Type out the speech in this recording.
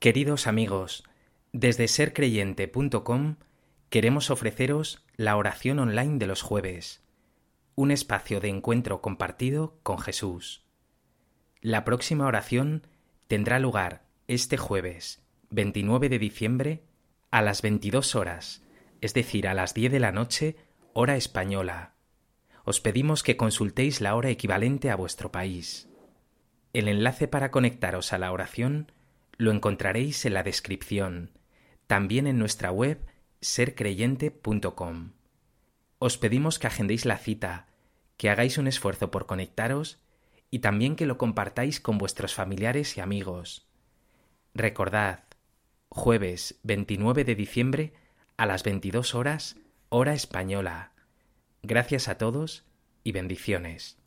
Queridos amigos, desde sercreyente.com queremos ofreceros la oración online de los jueves, un espacio de encuentro compartido con Jesús. La próxima oración tendrá lugar este jueves, 29 de diciembre, a las 22 horas, es decir, a las 10 de la noche, hora española. Os pedimos que consultéis la hora equivalente a vuestro país. El enlace para conectaros a la oración lo encontraréis en la descripción, también en nuestra web sercreyente.com. Os pedimos que agendéis la cita, que hagáis un esfuerzo por conectaros y también que lo compartáis con vuestros familiares y amigos. Recordad, jueves 29 de diciembre a las 22 horas, hora española. Gracias a todos y bendiciones.